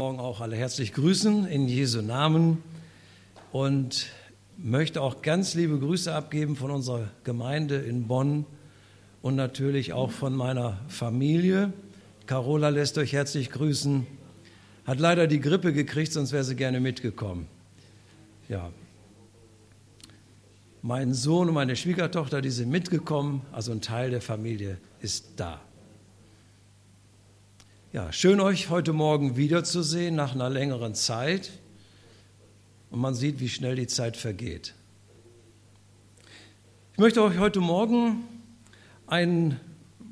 Morgen auch alle herzlich grüßen in Jesu Namen und möchte auch ganz liebe Grüße abgeben von unserer Gemeinde in Bonn und natürlich auch von meiner Familie. Carola lässt euch herzlich grüßen. Hat leider die Grippe gekriegt, sonst wäre sie gerne mitgekommen. Ja. Mein Sohn und meine Schwiegertochter, die sind mitgekommen, also ein Teil der Familie ist da. Ja, schön euch heute Morgen wiederzusehen nach einer längeren Zeit. Und man sieht, wie schnell die Zeit vergeht. Ich möchte euch heute Morgen ein,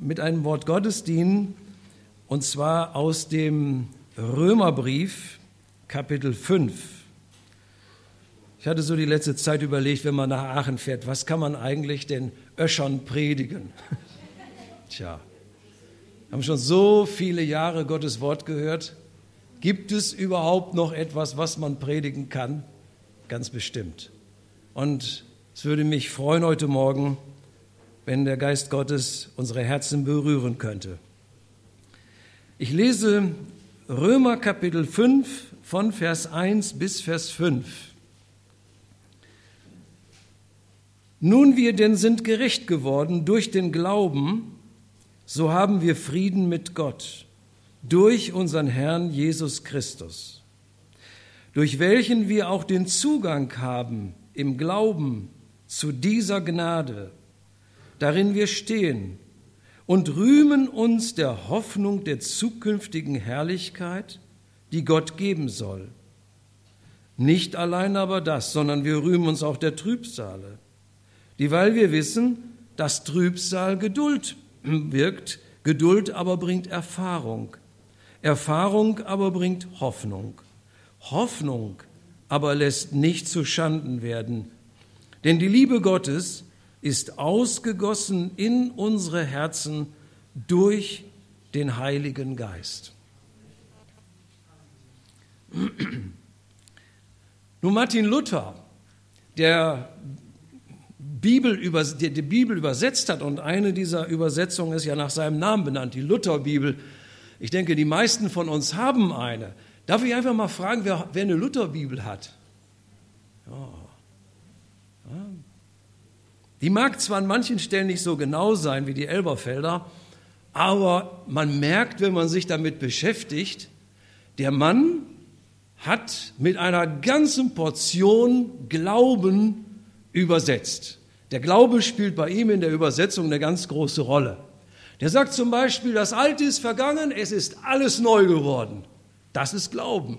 mit einem Wort Gottes dienen, und zwar aus dem Römerbrief, Kapitel 5. Ich hatte so die letzte Zeit überlegt, wenn man nach Aachen fährt, was kann man eigentlich den Öschern predigen? Tja, haben schon so viele Jahre Gottes Wort gehört. Gibt es überhaupt noch etwas, was man predigen kann? Ganz bestimmt. Und es würde mich freuen heute Morgen, wenn der Geist Gottes unsere Herzen berühren könnte. Ich lese Römer Kapitel 5 von Vers 1 bis Vers 5. Nun wir denn sind gerecht geworden durch den Glauben, so haben wir Frieden mit Gott durch unseren Herrn Jesus Christus, durch welchen wir auch den Zugang haben im Glauben zu dieser Gnade, darin wir stehen und rühmen uns der Hoffnung der zukünftigen Herrlichkeit, die Gott geben soll. Nicht allein aber das, sondern wir rühmen uns auch der Trübsale, dieweil wir wissen, dass Trübsal Geduld wirkt, Geduld aber bringt Erfahrung. Erfahrung aber bringt Hoffnung. Hoffnung aber lässt nicht zu Schanden werden. Denn die Liebe Gottes ist ausgegossen in unsere Herzen durch den Heiligen Geist. Nun Martin Luther, der Bibel, die, die Bibel übersetzt hat. Und eine dieser Übersetzungen ist ja nach seinem Namen benannt, die Lutherbibel. Ich denke, die meisten von uns haben eine. Darf ich einfach mal fragen, wer, wer eine Lutherbibel hat? Ja. Ja. Die mag zwar an manchen Stellen nicht so genau sein wie die Elberfelder, aber man merkt, wenn man sich damit beschäftigt, der Mann hat mit einer ganzen Portion Glauben übersetzt. Der Glaube spielt bei ihm in der Übersetzung eine ganz große Rolle. Der sagt zum Beispiel, das Alte ist vergangen, es ist alles neu geworden. Das ist Glauben.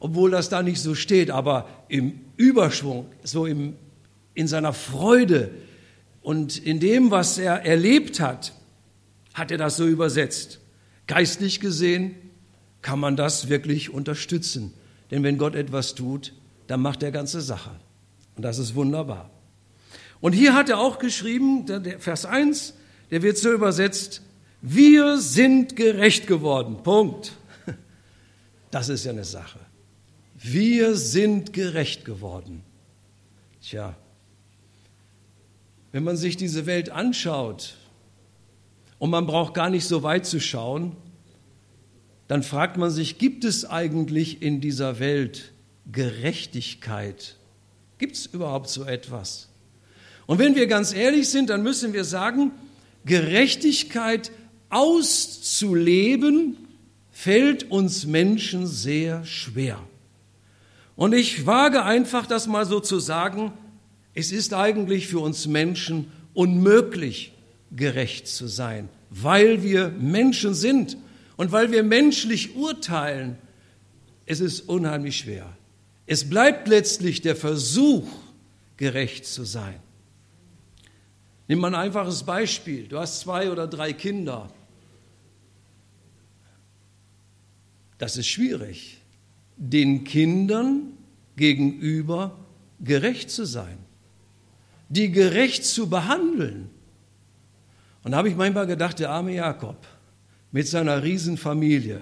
Obwohl das da nicht so steht, aber im Überschwung, so im, in seiner Freude und in dem, was er erlebt hat, hat er das so übersetzt. Geistlich gesehen kann man das wirklich unterstützen. Denn wenn Gott etwas tut, dann macht er ganze Sache. Und das ist wunderbar. Und hier hat er auch geschrieben, der Vers 1, der wird so übersetzt, wir sind gerecht geworden. Punkt. Das ist ja eine Sache. Wir sind gerecht geworden. Tja, wenn man sich diese Welt anschaut und man braucht gar nicht so weit zu schauen, dann fragt man sich, gibt es eigentlich in dieser Welt Gerechtigkeit? Gibt es überhaupt so etwas? Und wenn wir ganz ehrlich sind, dann müssen wir sagen, Gerechtigkeit auszuleben fällt uns Menschen sehr schwer. Und ich wage einfach das mal so zu sagen, es ist eigentlich für uns Menschen unmöglich, gerecht zu sein, weil wir Menschen sind und weil wir menschlich urteilen. Es ist unheimlich schwer. Es bleibt letztlich der Versuch, gerecht zu sein. Nimm mal ein einfaches Beispiel. Du hast zwei oder drei Kinder. Das ist schwierig, den Kindern gegenüber gerecht zu sein, die gerecht zu behandeln. Und da habe ich manchmal gedacht, der arme Jakob mit seiner Riesenfamilie,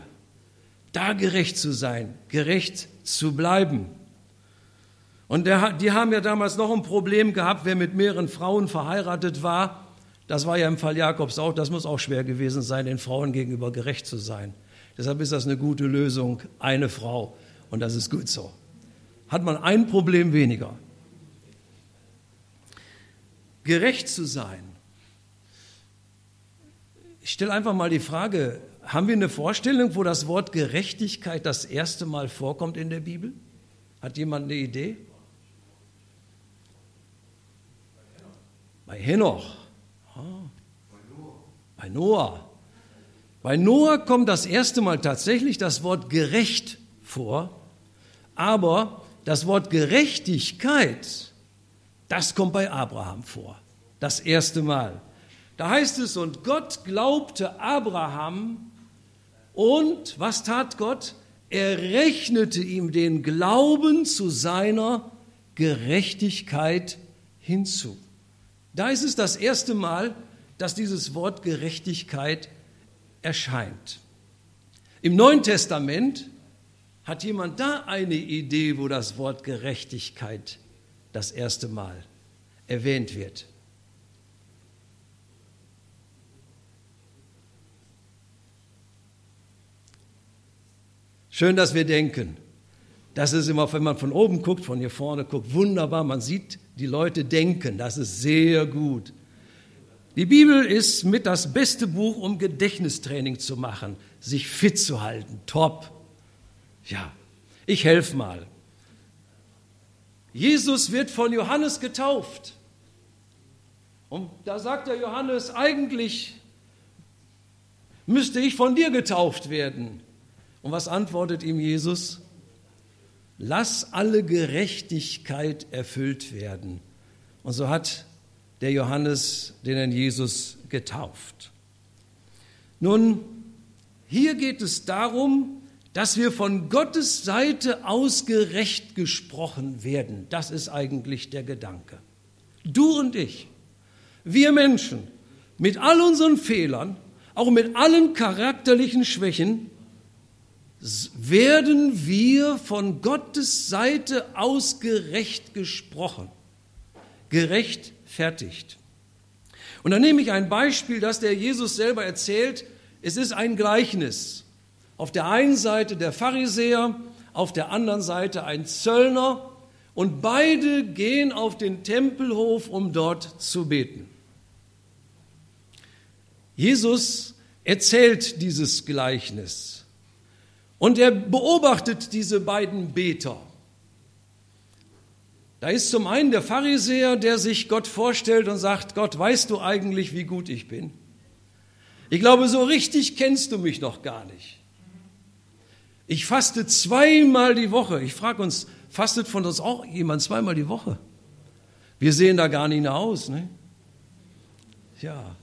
da gerecht zu sein, gerecht zu bleiben. Und der, die haben ja damals noch ein Problem gehabt, wer mit mehreren Frauen verheiratet war. Das war ja im Fall Jakobs auch, das muss auch schwer gewesen sein, den Frauen gegenüber gerecht zu sein. Deshalb ist das eine gute Lösung, eine Frau. Und das ist gut so. Hat man ein Problem weniger. Gerecht zu sein. Ich stelle einfach mal die Frage, haben wir eine Vorstellung, wo das Wort Gerechtigkeit das erste Mal vorkommt in der Bibel? Hat jemand eine Idee? Bei Henoch. Ah. Bei Noah. Bei Noah kommt das erste Mal tatsächlich das Wort gerecht vor, aber das Wort Gerechtigkeit, das kommt bei Abraham vor. Das erste Mal. Da heißt es, und Gott glaubte Abraham und was tat Gott? Er rechnete ihm den Glauben zu seiner Gerechtigkeit hinzu. Da ist es das erste Mal, dass dieses Wort Gerechtigkeit erscheint. Im Neuen Testament hat jemand da eine Idee, wo das Wort Gerechtigkeit das erste Mal erwähnt wird. Schön, dass wir denken. Das ist immer, wenn man von oben guckt, von hier vorne guckt, wunderbar. Man sieht die Leute denken. Das ist sehr gut. Die Bibel ist mit das beste Buch, um Gedächtnistraining zu machen, sich fit zu halten. Top. Ja, ich helfe mal. Jesus wird von Johannes getauft. Und da sagt der Johannes, eigentlich müsste ich von dir getauft werden. Und was antwortet ihm Jesus? Lass alle Gerechtigkeit erfüllt werden. Und so hat der Johannes den Herrn Jesus getauft. Nun, hier geht es darum, dass wir von Gottes Seite aus gerecht gesprochen werden. Das ist eigentlich der Gedanke. Du und ich, wir Menschen, mit all unseren Fehlern, auch mit allen charakterlichen Schwächen, werden wir von Gottes Seite aus gerecht gesprochen, gerechtfertigt. Und dann nehme ich ein Beispiel, das der Jesus selber erzählt. Es ist ein Gleichnis. Auf der einen Seite der Pharisäer, auf der anderen Seite ein Zöllner und beide gehen auf den Tempelhof, um dort zu beten. Jesus erzählt dieses Gleichnis. Und er beobachtet diese beiden Beter. Da ist zum einen der Pharisäer, der sich Gott vorstellt und sagt, Gott, weißt du eigentlich, wie gut ich bin? Ich glaube, so richtig kennst du mich noch gar nicht. Ich faste zweimal die Woche. Ich frage uns, fastet von uns auch jemand zweimal die Woche? Wir sehen da gar nicht aus. Ne? Ja,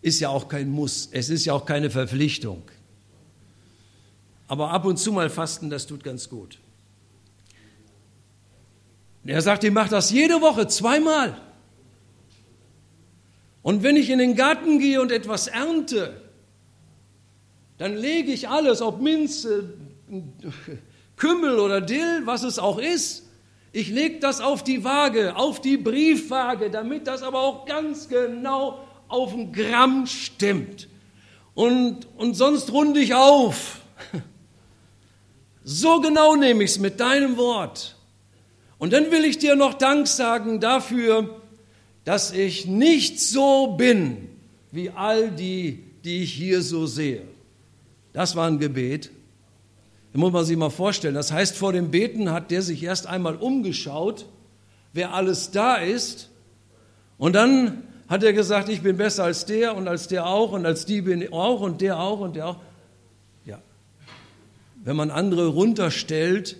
ist ja auch kein Muss. Es ist ja auch keine Verpflichtung. Aber ab und zu mal fasten, das tut ganz gut. Er sagt, ich mache das jede Woche zweimal. Und wenn ich in den Garten gehe und etwas ernte, dann lege ich alles, ob Minze, Kümmel oder Dill, was es auch ist, ich lege das auf die Waage, auf die Briefwaage, damit das aber auch ganz genau auf ein Gramm stimmt. Und, und sonst runde ich auf. So genau nehme ich es mit deinem Wort. Und dann will ich dir noch Dank sagen dafür, dass ich nicht so bin wie all die, die ich hier so sehe. Das war ein Gebet. Da muss man sich mal vorstellen. Das heißt, vor dem Beten hat der sich erst einmal umgeschaut, wer alles da ist. Und dann hat er gesagt, ich bin besser als der und als der auch und als die bin ich auch und der auch und der auch. Wenn man andere runterstellt,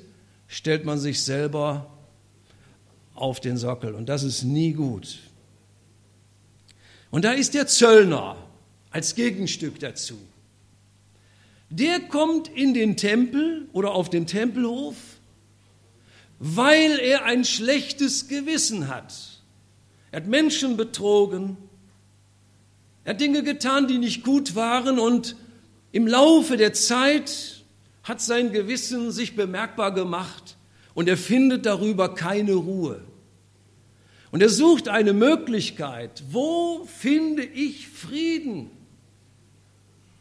stellt man sich selber auf den Sockel und das ist nie gut. Und da ist der Zöllner als Gegenstück dazu. Der kommt in den Tempel oder auf den Tempelhof, weil er ein schlechtes Gewissen hat. Er hat Menschen betrogen, er hat Dinge getan, die nicht gut waren und im Laufe der Zeit hat sein Gewissen sich bemerkbar gemacht und er findet darüber keine Ruhe. Und er sucht eine Möglichkeit. Wo finde ich Frieden?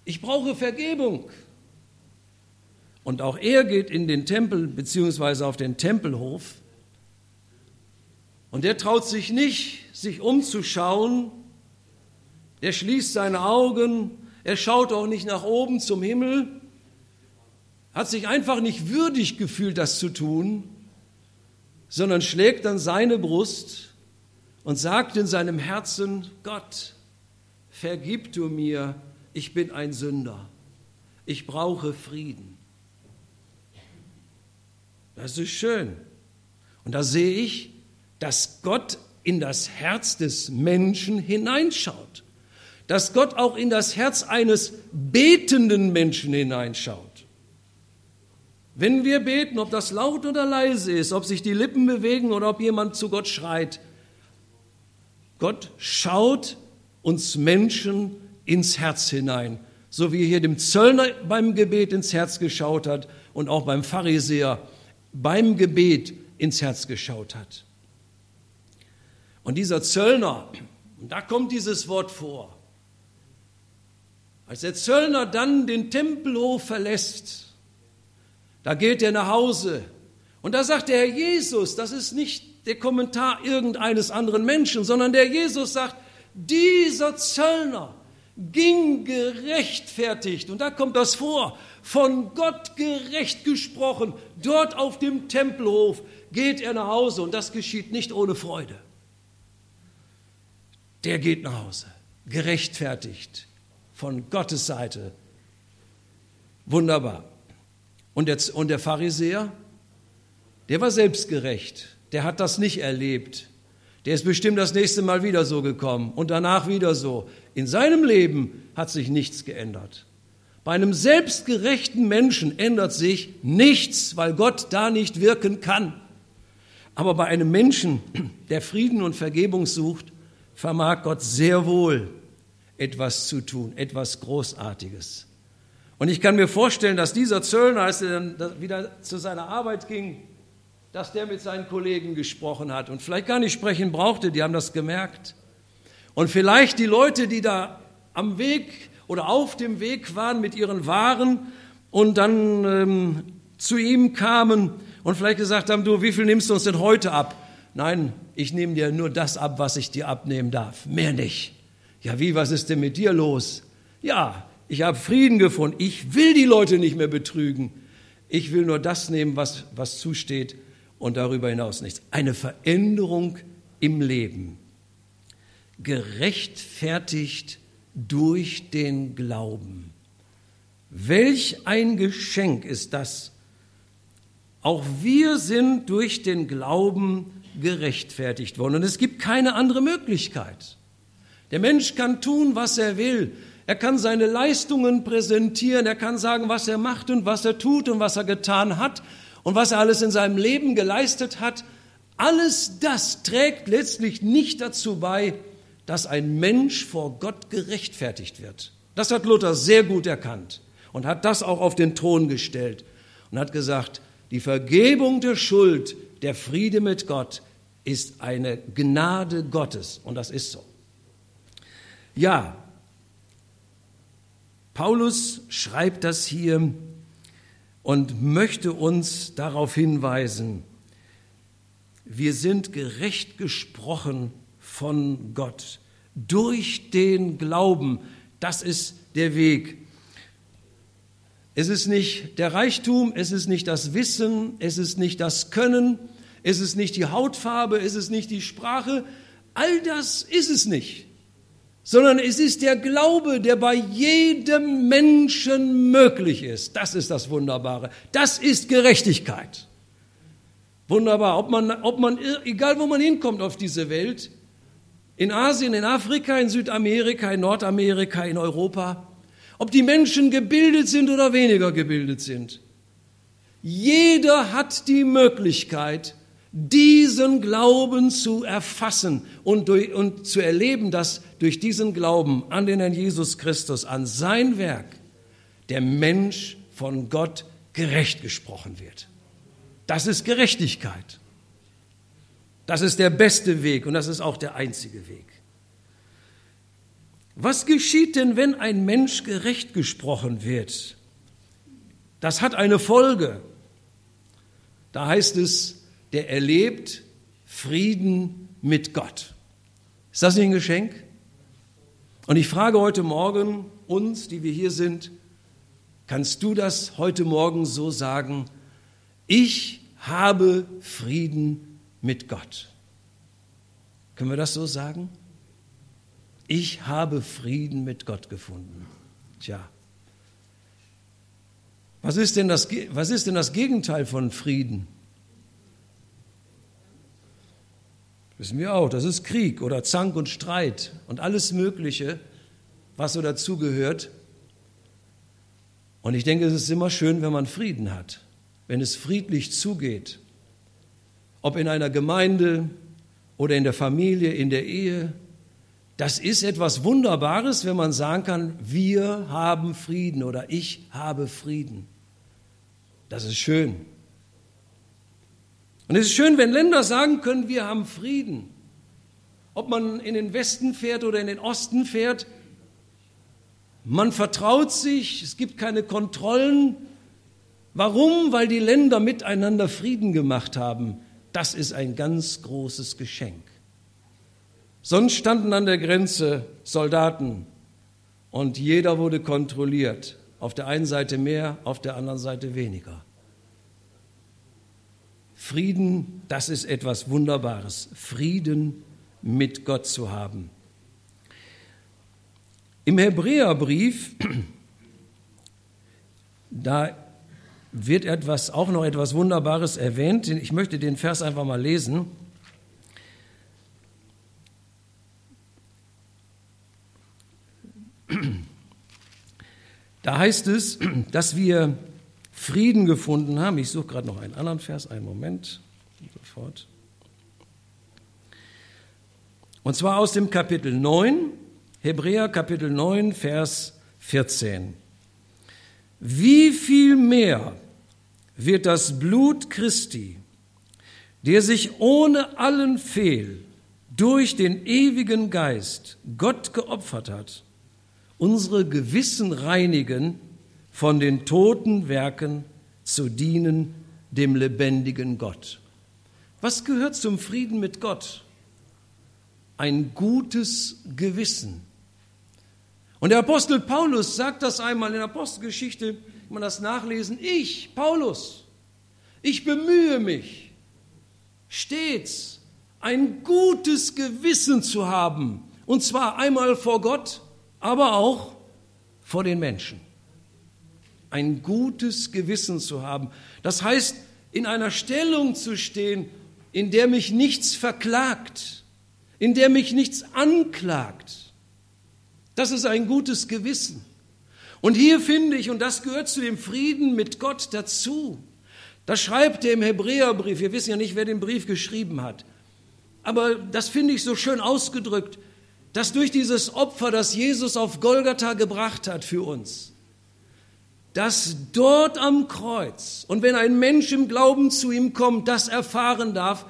Ich brauche Vergebung. Und auch er geht in den Tempel beziehungsweise auf den Tempelhof. Und er traut sich nicht, sich umzuschauen. Er schließt seine Augen. Er schaut auch nicht nach oben zum Himmel. Hat sich einfach nicht würdig gefühlt, das zu tun, sondern schlägt dann seine Brust und sagt in seinem Herzen, Gott, vergib du mir, ich bin ein Sünder. Ich brauche Frieden. Das ist schön. Und da sehe ich, dass Gott in das Herz des Menschen hineinschaut. Dass Gott auch in das Herz eines betenden Menschen hineinschaut. Wenn wir beten, ob das laut oder leise ist, ob sich die Lippen bewegen oder ob jemand zu Gott schreit, Gott schaut uns Menschen ins Herz hinein, so wie er hier dem Zöllner beim Gebet ins Herz geschaut hat und auch beim Pharisäer beim Gebet ins Herz geschaut hat. Und dieser Zöllner, und da kommt dieses Wort vor, als der Zöllner dann den Tempelhof verlässt, da geht er nach Hause. Und da sagt der Herr Jesus, das ist nicht der Kommentar irgendeines anderen Menschen, sondern der Jesus sagt, dieser Zöllner ging gerechtfertigt, und da kommt das vor, von Gott gerecht gesprochen, dort auf dem Tempelhof geht er nach Hause. Und das geschieht nicht ohne Freude. Der geht nach Hause, gerechtfertigt. Von Gottes Seite. Wunderbar. Und der, und der Pharisäer, der war selbstgerecht, der hat das nicht erlebt. Der ist bestimmt das nächste Mal wieder so gekommen und danach wieder so. In seinem Leben hat sich nichts geändert. Bei einem selbstgerechten Menschen ändert sich nichts, weil Gott da nicht wirken kann. Aber bei einem Menschen, der Frieden und Vergebung sucht, vermag Gott sehr wohl etwas zu tun, etwas Großartiges. Und ich kann mir vorstellen, dass dieser Zöllner, als er dann wieder zu seiner Arbeit ging, dass der mit seinen Kollegen gesprochen hat und vielleicht gar nicht sprechen brauchte, die haben das gemerkt. Und vielleicht die Leute, die da am Weg oder auf dem Weg waren mit ihren Waren und dann ähm, zu ihm kamen und vielleicht gesagt haben, du, wie viel nimmst du uns denn heute ab? Nein, ich nehme dir nur das ab, was ich dir abnehmen darf, mehr nicht. Ja, wie, was ist denn mit dir los? Ja, ich habe Frieden gefunden. Ich will die Leute nicht mehr betrügen. Ich will nur das nehmen, was, was zusteht und darüber hinaus nichts. Eine Veränderung im Leben. Gerechtfertigt durch den Glauben. Welch ein Geschenk ist das. Auch wir sind durch den Glauben gerechtfertigt worden. Und es gibt keine andere Möglichkeit. Der Mensch kann tun, was er will. Er kann seine Leistungen präsentieren. Er kann sagen, was er macht und was er tut und was er getan hat und was er alles in seinem Leben geleistet hat. Alles das trägt letztlich nicht dazu bei, dass ein Mensch vor Gott gerechtfertigt wird. Das hat Luther sehr gut erkannt und hat das auch auf den Thron gestellt und hat gesagt, die Vergebung der Schuld, der Friede mit Gott ist eine Gnade Gottes und das ist so. Ja, Paulus schreibt das hier und möchte uns darauf hinweisen, wir sind gerecht gesprochen von Gott. Durch den Glauben. Das ist der Weg. Es ist nicht der Reichtum, es ist nicht das Wissen, es ist nicht das Können, es ist nicht die Hautfarbe, es ist nicht die Sprache. All das ist es nicht, sondern es ist der Glaube, der bei jedem Menschen möglich ist. Das ist das Wunderbare. Das ist Gerechtigkeit. Wunderbar, ob man, ob man, egal wo man hinkommt auf diese Welt, in Asien, in Afrika, in Südamerika, in Nordamerika, in Europa. Ob die Menschen gebildet sind oder weniger gebildet sind. Jeder hat die Möglichkeit, diesen Glauben zu erfassen und, durch, und zu erleben, dass durch diesen Glauben an den Herrn Jesus Christus, an sein Werk, der Mensch von Gott gerecht gesprochen wird. Das ist Gerechtigkeit. Das ist der beste Weg und das ist auch der einzige Weg. Was geschieht denn, wenn ein Mensch gerecht gesprochen wird? das hat eine Folge. Da heißt es, der erlebt Frieden mit Gott. Ist das nicht ein Geschenk? Und ich frage heute Morgen uns, die wir hier sind, kannst du das heute Morgen so sagen? Ich habe Frieden mit Gott. Können wir das so sagen? Ich habe Frieden mit Gott gefunden. Tja. Was ist denn das, was ist denn das Gegenteil von Frieden? Wissen wir auch, das ist Krieg oder Zank und Streit und alles Mögliche, was so dazugehört. Und ich denke, es ist immer schön, wenn man Frieden hat, wenn es friedlich zugeht. Ob in einer Gemeinde oder in der Familie, in der Ehe. Das ist etwas Wunderbares, wenn man sagen kann, wir haben Frieden oder ich habe Frieden. Das ist schön. Und es ist schön, wenn Länder sagen können, wir haben Frieden. Ob man in den Westen fährt oder in den Osten fährt, man vertraut sich, es gibt keine Kontrollen. Warum? Weil die Länder miteinander Frieden gemacht haben. Das ist ein ganz großes Geschenk. Sonst standen an der Grenze Soldaten und jeder wurde kontrolliert. Auf der einen Seite mehr, auf der anderen Seite weniger. Frieden, das ist etwas Wunderbares. Frieden mit Gott zu haben. Im Hebräerbrief, da wird etwas, auch noch etwas Wunderbares erwähnt. Ich möchte den Vers einfach mal lesen. Da heißt es, dass wir Frieden gefunden haben. Ich suche gerade noch einen anderen Vers, einen Moment, sofort. Und zwar aus dem Kapitel 9, Hebräer Kapitel 9, Vers 14. Wie viel mehr wird das Blut Christi, der sich ohne allen Fehl durch den ewigen Geist Gott geopfert hat, unsere Gewissen reinigen von den toten Werken zu dienen dem lebendigen Gott. Was gehört zum Frieden mit Gott? Ein gutes Gewissen. Und der Apostel Paulus sagt das einmal in der Apostelgeschichte, kann man das nachlesen, ich, Paulus, ich bemühe mich stets ein gutes Gewissen zu haben, und zwar einmal vor Gott, aber auch vor den Menschen ein gutes Gewissen zu haben. Das heißt, in einer Stellung zu stehen, in der mich nichts verklagt, in der mich nichts anklagt. Das ist ein gutes Gewissen. Und hier finde ich, und das gehört zu dem Frieden mit Gott dazu, das schreibt er im Hebräerbrief, wir wissen ja nicht, wer den Brief geschrieben hat, aber das finde ich so schön ausgedrückt, dass durch dieses Opfer, das Jesus auf Golgatha gebracht hat für uns, dass dort am Kreuz und wenn ein Mensch im Glauben zu ihm kommt, das erfahren darf,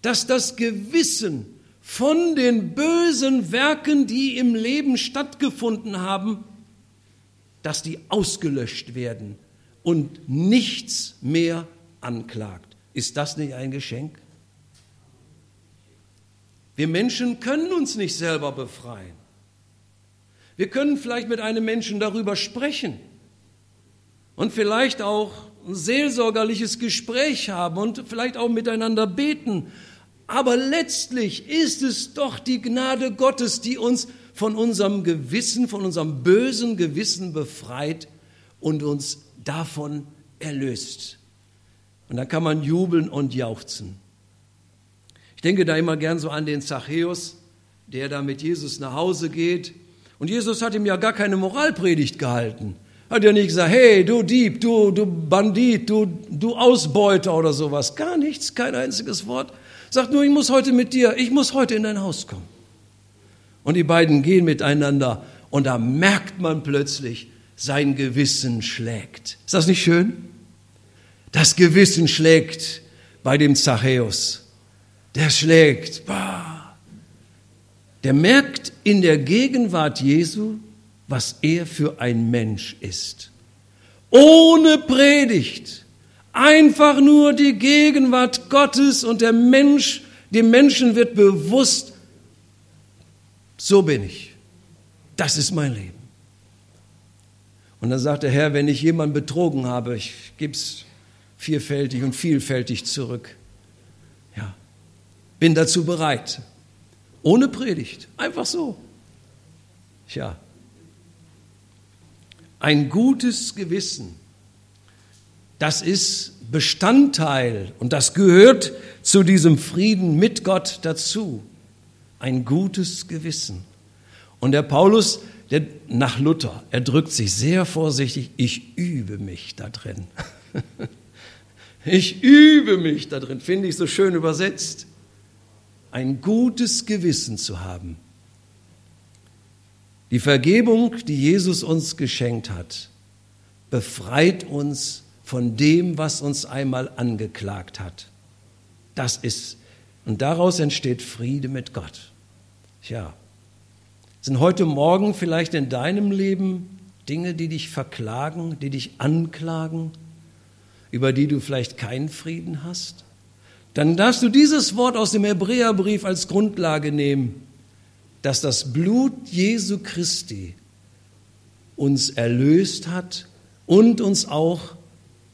dass das Gewissen von den bösen Werken, die im Leben stattgefunden haben, dass die ausgelöscht werden und nichts mehr anklagt. Ist das nicht ein Geschenk? Wir Menschen können uns nicht selber befreien. Wir können vielleicht mit einem Menschen darüber sprechen und vielleicht auch ein seelsorgerliches Gespräch haben und vielleicht auch miteinander beten. Aber letztlich ist es doch die Gnade Gottes, die uns von unserem Gewissen, von unserem bösen Gewissen befreit und uns davon erlöst. Und dann kann man jubeln und jauchzen. Ich denke da immer gern so an den Zachäus, der da mit Jesus nach Hause geht. Und Jesus hat ihm ja gar keine Moralpredigt gehalten. Hat ja nicht gesagt, hey, du Dieb, du, du Bandit, du, du Ausbeuter oder sowas. Gar nichts, kein einziges Wort. Sagt nur, ich muss heute mit dir, ich muss heute in dein Haus kommen. Und die beiden gehen miteinander und da merkt man plötzlich, sein Gewissen schlägt. Ist das nicht schön? Das Gewissen schlägt bei dem Zachäus. Der schlägt. Bah. Der merkt in der Gegenwart Jesu, was er für ein Mensch ist. ohne Predigt, einfach nur die Gegenwart Gottes und der Mensch, dem Menschen wird bewusst, so bin ich. Das ist mein Leben. Und dann sagt der Herr, wenn ich jemanden betrogen habe, ich gebe es vielfältig und vielfältig zurück. Ja, bin dazu bereit. Ohne Predigt, einfach so. Tja, ein gutes Gewissen, das ist Bestandteil und das gehört zu diesem Frieden mit Gott dazu. Ein gutes Gewissen. Und der Paulus, der, nach Luther, er drückt sich sehr vorsichtig, ich übe mich da drin. ich übe mich da drin, finde ich so schön übersetzt. Ein gutes Gewissen zu haben. Die Vergebung, die Jesus uns geschenkt hat, befreit uns von dem, was uns einmal angeklagt hat. Das ist, und daraus entsteht Friede mit Gott. Tja, sind heute Morgen vielleicht in deinem Leben Dinge, die dich verklagen, die dich anklagen, über die du vielleicht keinen Frieden hast? Dann darfst du dieses Wort aus dem Hebräerbrief als Grundlage nehmen, dass das Blut Jesu Christi uns erlöst hat und uns auch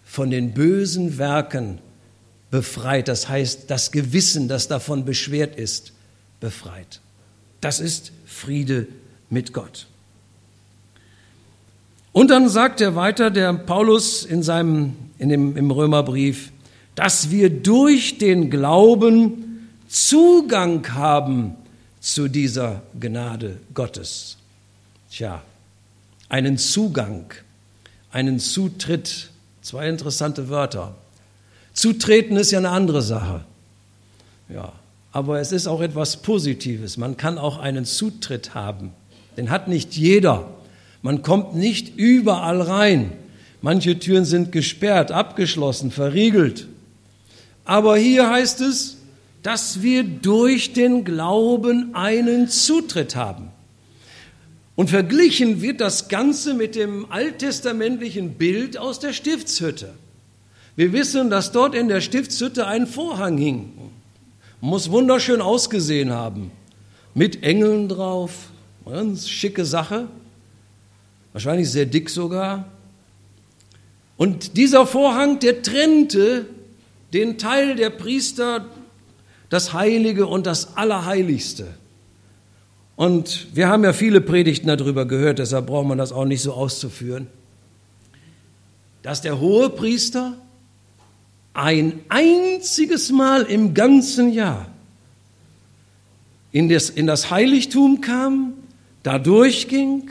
von den bösen Werken befreit. Das heißt, das Gewissen, das davon beschwert ist, befreit. Das ist Friede mit Gott. Und dann sagt er weiter, der Paulus in seinem, in dem, im Römerbrief, dass wir durch den Glauben Zugang haben zu dieser Gnade Gottes. Tja, einen Zugang, einen Zutritt, zwei interessante Wörter. Zutreten ist ja eine andere Sache. Ja, aber es ist auch etwas Positives. Man kann auch einen Zutritt haben. Den hat nicht jeder. Man kommt nicht überall rein. Manche Türen sind gesperrt, abgeschlossen, verriegelt. Aber hier heißt es, dass wir durch den Glauben einen Zutritt haben. Und verglichen wird das Ganze mit dem alttestamentlichen Bild aus der Stiftshütte. Wir wissen, dass dort in der Stiftshütte ein Vorhang hing. Muss wunderschön ausgesehen haben. Mit Engeln drauf. Ganz schicke Sache. Wahrscheinlich sehr dick sogar. Und dieser Vorhang, der trennte den Teil der Priester, das Heilige und das Allerheiligste. Und wir haben ja viele Predigten darüber gehört, deshalb braucht man das auch nicht so auszuführen, dass der hohe Priester ein einziges Mal im ganzen Jahr in das, in das Heiligtum kam, da durchging,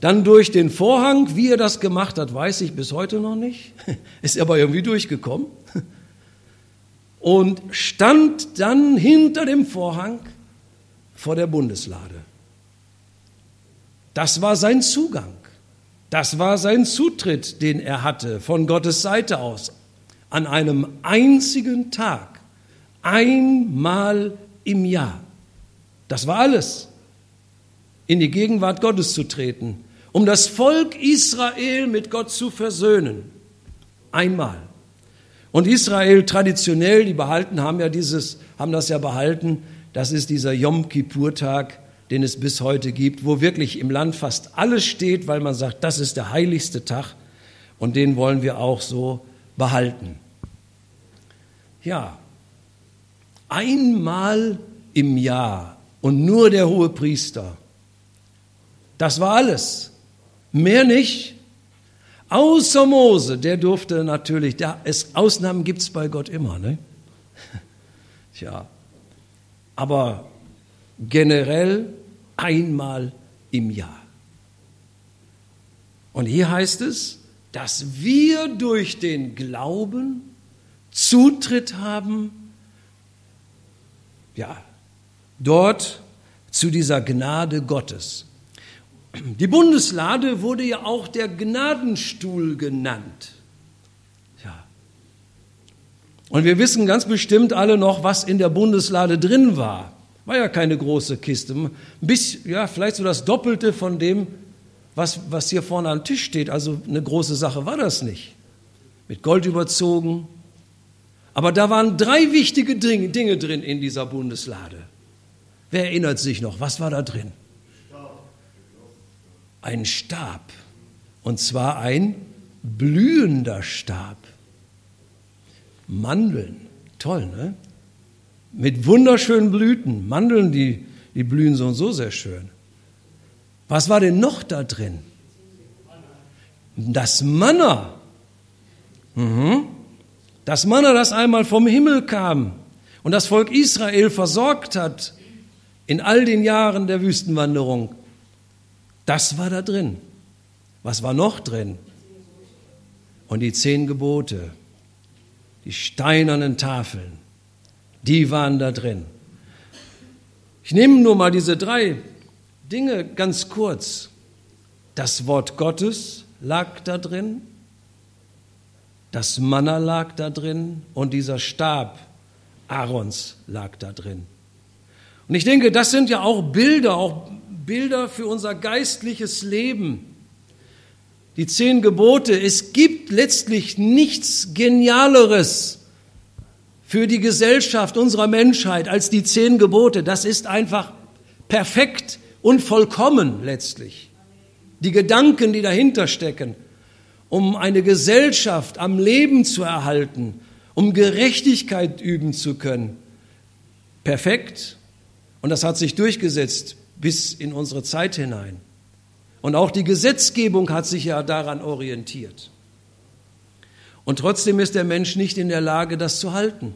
dann durch den Vorhang, wie er das gemacht hat, weiß ich bis heute noch nicht, ist aber irgendwie durchgekommen, und stand dann hinter dem Vorhang vor der Bundeslade. Das war sein Zugang. Das war sein Zutritt, den er hatte von Gottes Seite aus an einem einzigen Tag, einmal im Jahr. Das war alles, in die Gegenwart Gottes zu treten, um das Volk Israel mit Gott zu versöhnen. Einmal. Und Israel traditionell, die behalten haben ja dieses, haben das ja behalten, das ist dieser Yom Kippur-Tag, den es bis heute gibt, wo wirklich im Land fast alles steht, weil man sagt, das ist der heiligste Tag und den wollen wir auch so behalten. Ja, einmal im Jahr und nur der hohe Priester. Das war alles. Mehr nicht. Außer Mose, der durfte natürlich, da es, Ausnahmen gibt es bei Gott immer. Ne? Tja, aber generell einmal im Jahr. Und hier heißt es, dass wir durch den Glauben Zutritt haben, ja, dort zu dieser Gnade Gottes. Die Bundeslade wurde ja auch der Gnadenstuhl genannt. Ja. Und wir wissen ganz bestimmt alle noch, was in der Bundeslade drin war. War ja keine große Kiste. Ein bisschen, ja, vielleicht so das Doppelte von dem, was, was hier vorne am Tisch steht, also eine große Sache war das nicht. Mit Gold überzogen. Aber da waren drei wichtige Dinge drin in dieser Bundeslade. Wer erinnert sich noch? Was war da drin? Ein Stab. Und zwar ein blühender Stab. Mandeln. Toll, ne? Mit wunderschönen Blüten. Mandeln, die, die blühen so und so sehr schön. Was war denn noch da drin? Das Manna. Mhm. Das Manna, das einmal vom Himmel kam und das Volk Israel versorgt hat in all den Jahren der Wüstenwanderung. Das war da drin. Was war noch drin? Und die zehn Gebote, die steinernen Tafeln, die waren da drin. Ich nehme nur mal diese drei Dinge ganz kurz. Das Wort Gottes lag da drin, das Manna lag da drin und dieser Stab Aarons lag da drin. Und ich denke, das sind ja auch Bilder, auch Bilder für unser geistliches Leben. Die zehn Gebote, es gibt letztlich nichts Genialeres für die Gesellschaft unserer Menschheit als die zehn Gebote. Das ist einfach perfekt und vollkommen letztlich. Die Gedanken, die dahinter stecken, um eine Gesellschaft am Leben zu erhalten, um Gerechtigkeit üben zu können. Perfekt. Und das hat sich durchgesetzt bis in unsere Zeit hinein. Und auch die Gesetzgebung hat sich ja daran orientiert. Und trotzdem ist der Mensch nicht in der Lage, das zu halten.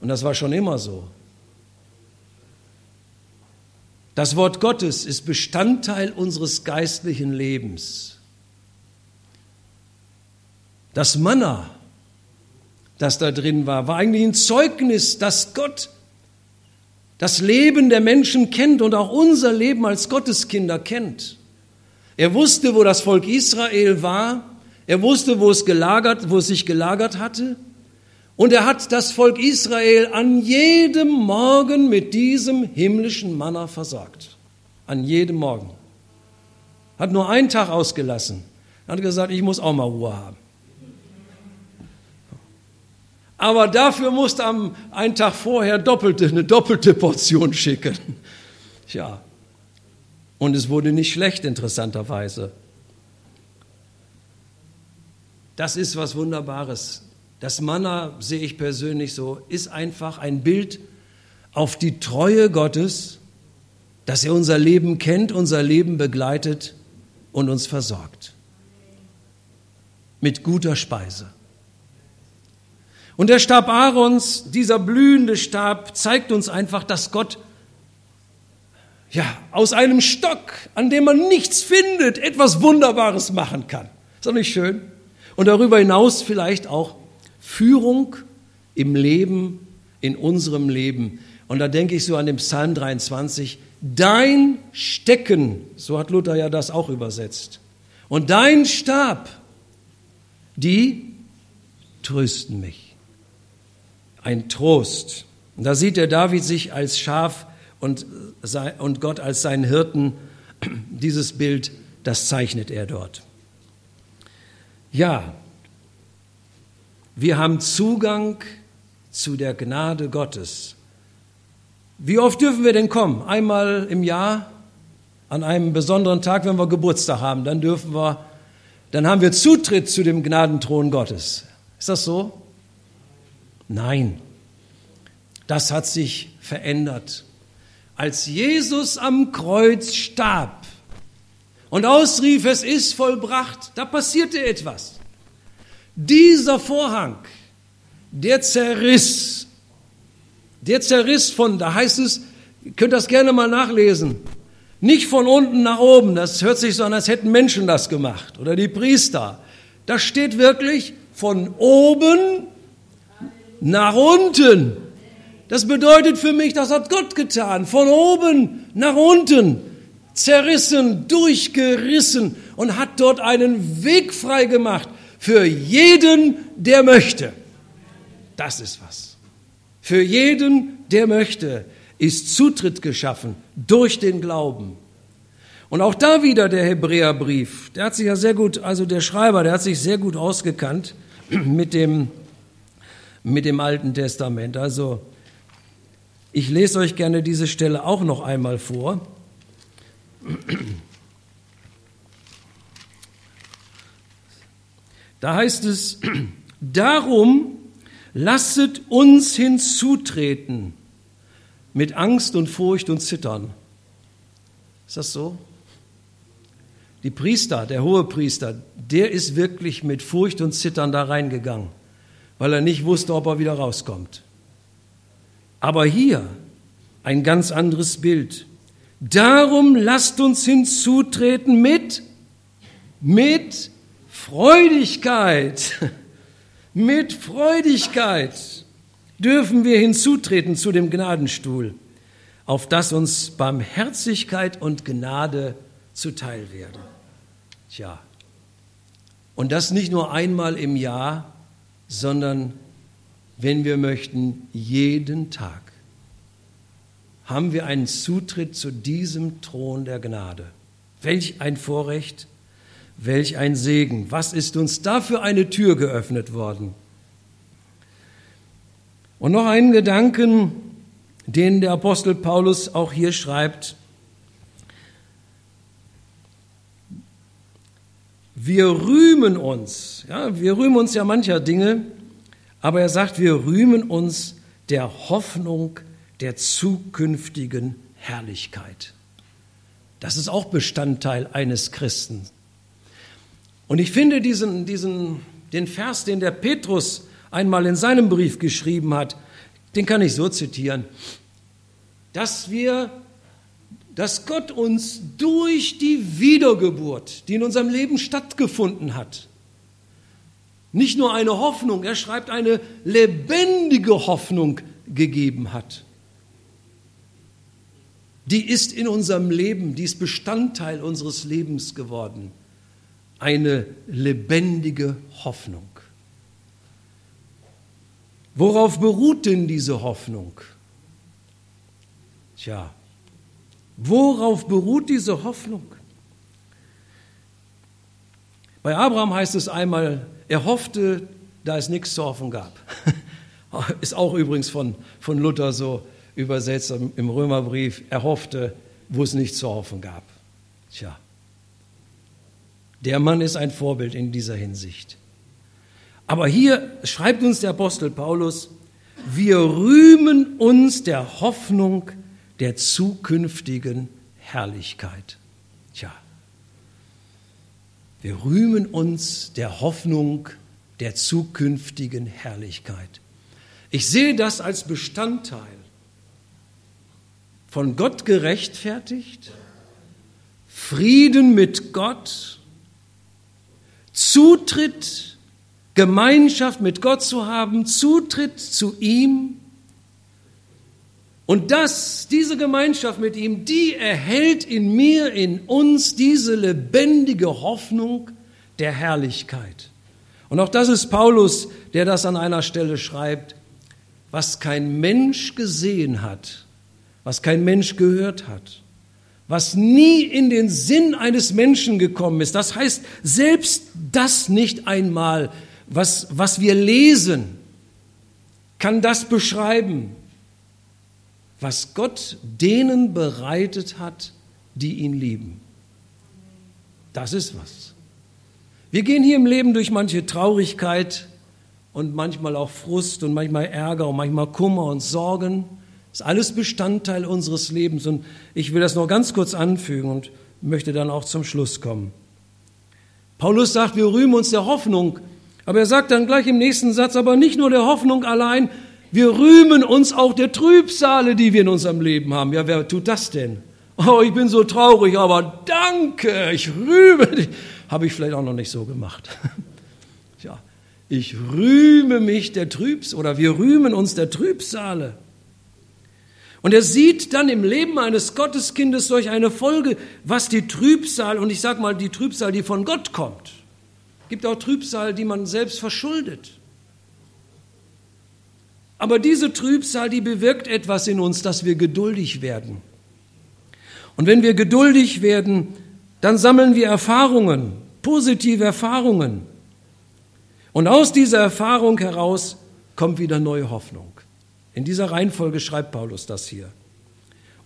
Und das war schon immer so. Das Wort Gottes ist Bestandteil unseres geistlichen Lebens. Das Manna, das da drin war, war eigentlich ein Zeugnis, dass Gott das Leben der Menschen kennt und auch unser Leben als Gotteskinder kennt. Er wusste, wo das Volk Israel war. Er wusste, wo es gelagert, wo es sich gelagert hatte. Und er hat das Volk Israel an jedem Morgen mit diesem himmlischen Manna versorgt. An jedem Morgen. Hat nur einen Tag ausgelassen. Er hat gesagt, ich muss auch mal Ruhe haben. Aber dafür musste am einen Tag vorher doppelte, eine doppelte Portion schicken. Tja. Und es wurde nicht schlecht, interessanterweise. Das ist was Wunderbares. Das Manna sehe ich persönlich so, ist einfach ein Bild auf die Treue Gottes, dass er unser Leben kennt, unser Leben begleitet und uns versorgt. Mit guter Speise. Und der Stab Aarons, dieser blühende Stab, zeigt uns einfach, dass Gott ja, aus einem Stock, an dem man nichts findet, etwas Wunderbares machen kann. Ist doch nicht schön? Und darüber hinaus vielleicht auch Führung im Leben, in unserem Leben. Und da denke ich so an den Psalm 23, dein Stecken, so hat Luther ja das auch übersetzt, und dein Stab, die trösten mich. Ein Trost. Und da sieht der David sich als Schaf und, und Gott als seinen Hirten. Dieses Bild, das zeichnet er dort. Ja, wir haben Zugang zu der Gnade Gottes. Wie oft dürfen wir denn kommen? Einmal im Jahr, an einem besonderen Tag, wenn wir Geburtstag haben, dann dürfen wir, dann haben wir Zutritt zu dem Gnadenthron Gottes. Ist das so? Nein. Das hat sich verändert. Als Jesus am Kreuz starb und ausrief, es ist vollbracht, da passierte etwas. Dieser Vorhang, der zerriss, der zerriss von, da heißt es, ihr könnt das gerne mal nachlesen, nicht von unten nach oben, das hört sich so an, als hätten Menschen das gemacht oder die Priester. Da steht wirklich von oben nach unten. Das bedeutet für mich, das hat Gott getan, von oben nach unten, zerrissen, durchgerissen und hat dort einen Weg frei gemacht für jeden, der möchte. Das ist was. Für jeden, der möchte, ist Zutritt geschaffen durch den Glauben. Und auch da wieder der Hebräerbrief. Der hat sich ja sehr gut, also der Schreiber, der hat sich sehr gut ausgekannt mit dem, mit dem Alten Testament. Also ich lese euch gerne diese Stelle auch noch einmal vor. Da heißt es, darum lasset uns hinzutreten mit Angst und Furcht und Zittern. Ist das so? Die Priester, der hohe Priester, der ist wirklich mit Furcht und Zittern da reingegangen, weil er nicht wusste, ob er wieder rauskommt. Aber hier ein ganz anderes Bild. Darum lasst uns hinzutreten mit, mit Freudigkeit. Mit Freudigkeit dürfen wir hinzutreten zu dem Gnadenstuhl, auf das uns Barmherzigkeit und Gnade zuteil werden. Tja, und das nicht nur einmal im Jahr, sondern, wenn wir möchten, jeden Tag haben wir einen Zutritt zu diesem Thron der Gnade. Welch ein Vorrecht, welch ein Segen. Was ist uns da für eine Tür geöffnet worden? Und noch einen Gedanken, den der Apostel Paulus auch hier schreibt. Wir rühmen uns, ja, wir rühmen uns ja mancher Dinge, aber er sagt, wir rühmen uns der Hoffnung der zukünftigen Herrlichkeit. Das ist auch Bestandteil eines Christen. Und ich finde diesen, diesen, den Vers, den der Petrus einmal in seinem Brief geschrieben hat, den kann ich so zitieren, dass wir, dass Gott uns durch die Wiedergeburt, die in unserem Leben stattgefunden hat, nicht nur eine Hoffnung, er schreibt eine lebendige Hoffnung gegeben hat. Die ist in unserem Leben, die ist Bestandteil unseres Lebens geworden eine lebendige Hoffnung. Worauf beruht denn diese Hoffnung? Tja, worauf beruht diese Hoffnung? Bei Abraham heißt es einmal, er hoffte, da es nichts zu hoffen gab. Ist auch übrigens von, von Luther so übersetzt im Römerbrief. Er hoffte, wo es nichts zu hoffen gab. Tja, der Mann ist ein Vorbild in dieser Hinsicht. Aber hier schreibt uns der Apostel Paulus, wir rühmen uns der Hoffnung der zukünftigen Herrlichkeit. Tja, wir rühmen uns der Hoffnung der zukünftigen Herrlichkeit. Ich sehe das als Bestandteil von Gott gerechtfertigt, Frieden mit Gott, Zutritt, Gemeinschaft mit Gott zu haben, Zutritt zu ihm. Und das, diese Gemeinschaft mit ihm, die erhält in mir, in uns diese lebendige Hoffnung der Herrlichkeit. Und auch das ist Paulus, der das an einer Stelle schreibt, was kein Mensch gesehen hat, was kein Mensch gehört hat, was nie in den Sinn eines Menschen gekommen ist. Das heißt, selbst das nicht einmal, was, was wir lesen, kann das beschreiben, was Gott denen bereitet hat, die ihn lieben. Das ist was. Wir gehen hier im Leben durch manche Traurigkeit und manchmal auch Frust und manchmal Ärger und manchmal Kummer und Sorgen. Ist alles Bestandteil unseres Lebens. Und ich will das noch ganz kurz anfügen und möchte dann auch zum Schluss kommen. Paulus sagt, wir rühmen uns der Hoffnung. Aber er sagt dann gleich im nächsten Satz, aber nicht nur der Hoffnung allein, wir rühmen uns auch der Trübsale, die wir in unserem Leben haben. Ja, wer tut das denn? Oh, ich bin so traurig, aber danke, ich rühme dich. Habe ich vielleicht auch noch nicht so gemacht. Ja, ich rühme mich der Trübs oder wir rühmen uns der Trübsale. Und er sieht dann im Leben eines Gotteskindes durch eine Folge, was die Trübsal, und ich sage mal die Trübsal, die von Gott kommt, gibt auch Trübsal, die man selbst verschuldet. Aber diese Trübsal, die bewirkt etwas in uns, dass wir geduldig werden. Und wenn wir geduldig werden, dann sammeln wir Erfahrungen, positive Erfahrungen. Und aus dieser Erfahrung heraus kommt wieder neue Hoffnung. In dieser Reihenfolge schreibt Paulus das hier.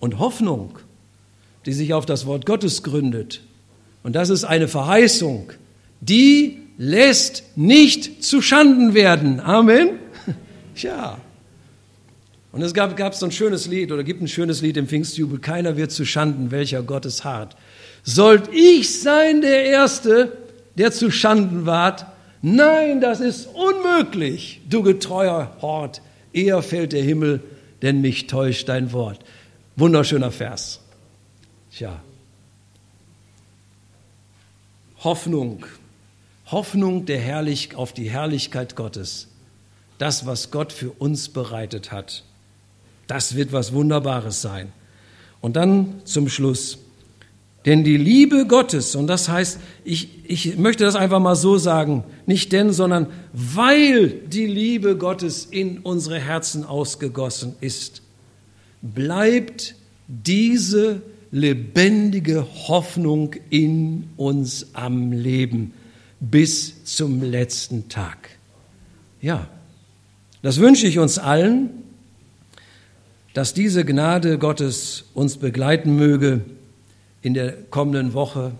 Und Hoffnung, die sich auf das Wort Gottes gründet, und das ist eine Verheißung, die lässt nicht zu Schanden werden. Amen. Ja. Und es gab, gab so ein schönes Lied oder gibt ein schönes Lied im Pfingstjubel, keiner wird zu Schanden, welcher Gottes hart. Sollt ich sein der Erste, der zu Schanden ward? Nein, das ist unmöglich, du getreuer Hort. Eher fällt der Himmel, denn mich täuscht dein Wort. Wunderschöner Vers. Tja. Hoffnung. Hoffnung der Herrlich auf die Herrlichkeit Gottes. Das, was Gott für uns bereitet hat. Das wird was Wunderbares sein. Und dann zum Schluss. Denn die Liebe Gottes, und das heißt, ich, ich möchte das einfach mal so sagen, nicht denn, sondern weil die Liebe Gottes in unsere Herzen ausgegossen ist, bleibt diese lebendige Hoffnung in uns am Leben bis zum letzten Tag. Ja, das wünsche ich uns allen dass diese Gnade Gottes uns begleiten möge in der kommenden Woche,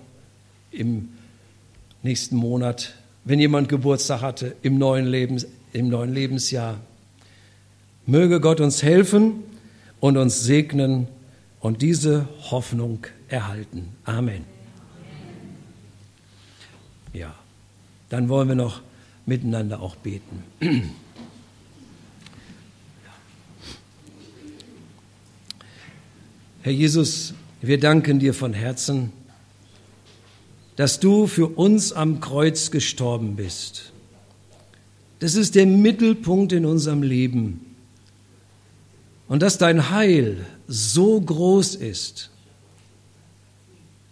im nächsten Monat, wenn jemand Geburtstag hatte, im neuen, Lebens, im neuen Lebensjahr. Möge Gott uns helfen und uns segnen und diese Hoffnung erhalten. Amen. Ja, dann wollen wir noch miteinander auch beten. Herr Jesus, wir danken dir von Herzen, dass du für uns am Kreuz gestorben bist. Das ist der Mittelpunkt in unserem Leben. Und dass dein Heil so groß ist,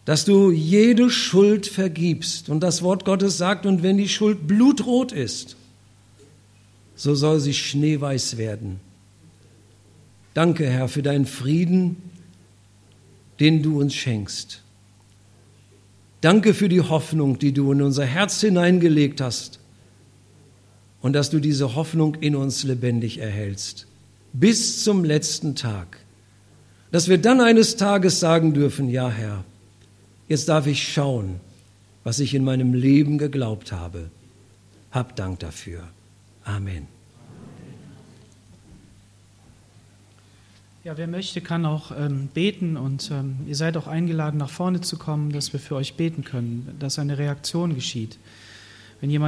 dass du jede Schuld vergibst. Und das Wort Gottes sagt, und wenn die Schuld blutrot ist, so soll sie schneeweiß werden. Danke, Herr, für deinen Frieden, den du uns schenkst. Danke für die Hoffnung, die du in unser Herz hineingelegt hast und dass du diese Hoffnung in uns lebendig erhältst, bis zum letzten Tag. Dass wir dann eines Tages sagen dürfen, ja Herr, jetzt darf ich schauen, was ich in meinem Leben geglaubt habe. Hab Dank dafür. Amen. Ja, wer möchte, kann auch ähm, beten und ähm, ihr seid auch eingeladen, nach vorne zu kommen, dass wir für euch beten können, dass eine Reaktion geschieht. Wenn jemand